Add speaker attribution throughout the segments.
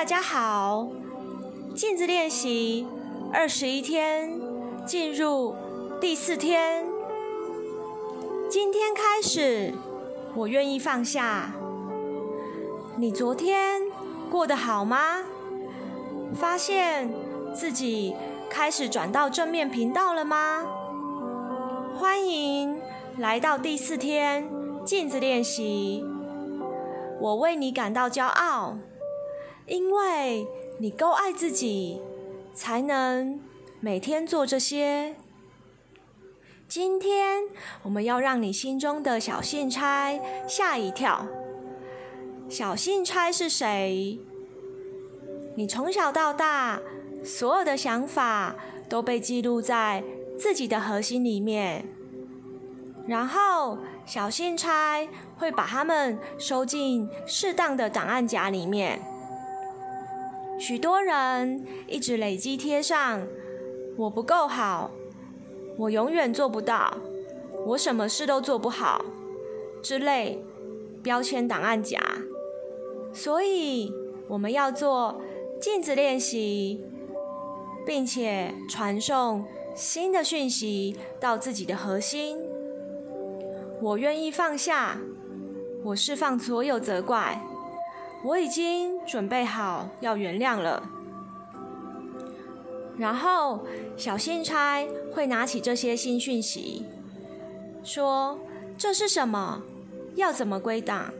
Speaker 1: 大家好，镜子练习二十一天，进入第四天。今天开始，我愿意放下。你昨天过得好吗？发现自己开始转到正面频道了吗？欢迎来到第四天镜子练习。我为你感到骄傲。因为你够爱自己，才能每天做这些。今天我们要让你心中的小信差吓一跳。小信差是谁？你从小到大所有的想法都被记录在自己的核心里面，然后小信差会把它们收进适当的档案夹里面。许多人一直累积贴上“我不够好”“我永远做不到”“我什么事都做不好”之类标签档案夹。所以，我们要做镜子练习，并且传送新的讯息到自己的核心。我愿意放下，我释放所有责怪。我已经准备好要原谅了，然后小信差会拿起这些新讯息，说：“这是什么？要怎么归档？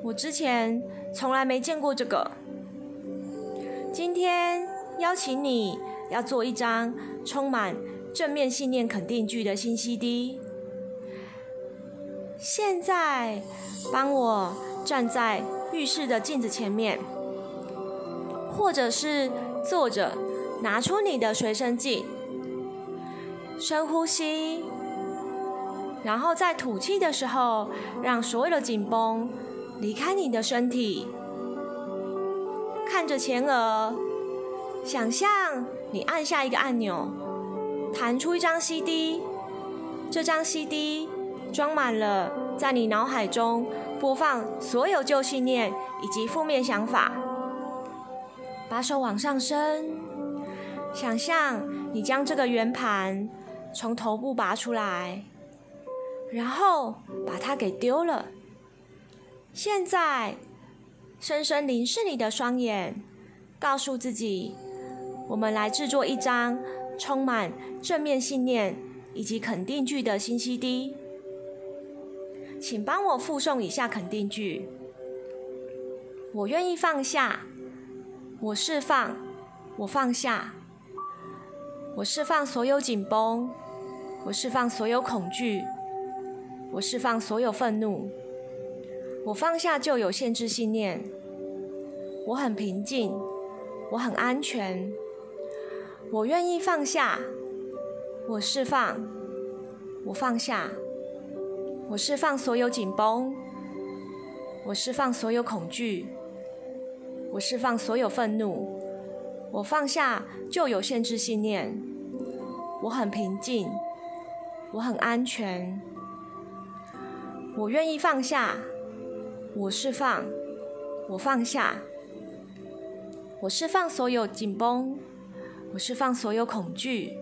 Speaker 1: 我之前从来没见过这个。今天邀请你要做一张充满正面信念肯定句的新 CD。现在帮我站在。”浴室的镜子前面，或者是坐着，拿出你的随身镜，深呼吸，然后在吐气的时候，让所有的紧绷离开你的身体。看着前额，想象你按下一个按钮，弹出一张 CD，这张 CD 装满了在你脑海中。播放所有旧信念以及负面想法，把手往上升，想象你将这个圆盘从头部拔出来，然后把它给丢了。现在，深深凝视你的双眼，告诉自己：我们来制作一张充满正面信念以及肯定句的新 CD。请帮我复诵以下肯定句：我愿意放下，我释放，我放下，我释放所有紧绷，我释放所有恐惧，我释放所有愤怒，我放下旧有限制信念，我很平静，我很安全，我愿意放下，我释放，我放下。我释放所有紧绷，我释放所有恐惧，我释放所有愤怒，我放下旧有限制信念，我很平静，我很安全，我愿意放下，我释放，我放下，我释放所有紧绷，我释放所有恐惧，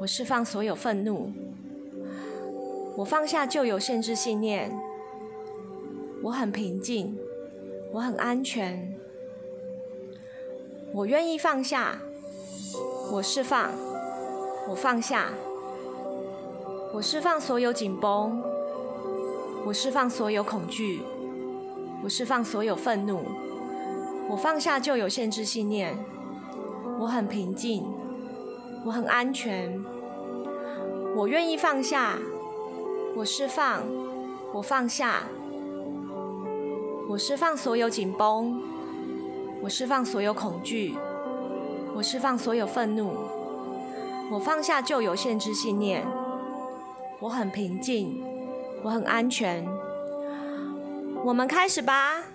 Speaker 1: 我释放所有愤怒。我放下旧有限制信念，我很平静，我很安全，我愿意放下，我释放，我放下，我释放所有紧绷，我释放所有恐惧，我释放所有愤怒，我放下旧有限制信念，我很平静，我很安全，我愿意放下。我释放，我放下，我释放所有紧绷，我释放所有恐惧，我释放所有愤怒，我放下旧有限制信念，我很平静，我很安全。我们开始吧。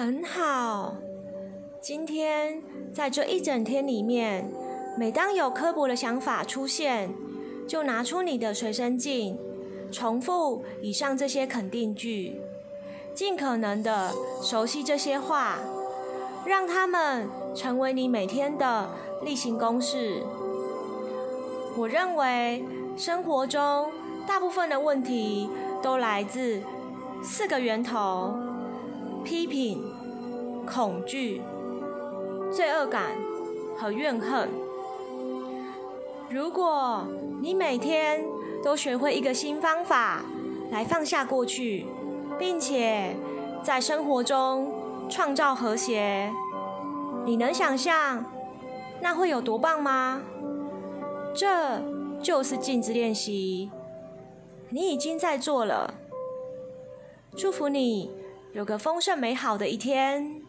Speaker 1: 很好。今天在这一整天里面，每当有刻薄的想法出现，就拿出你的随身镜，重复以上这些肯定句，尽可能的熟悉这些话，让他们成为你每天的例行公事。我认为生活中大部分的问题都来自四个源头：批评、恐惧。罪恶感和怨恨。如果你每天都学会一个新方法来放下过去，并且在生活中创造和谐，你能想象那会有多棒吗？这就是镜子练习，你已经在做了。祝福你有个丰盛美好的一天。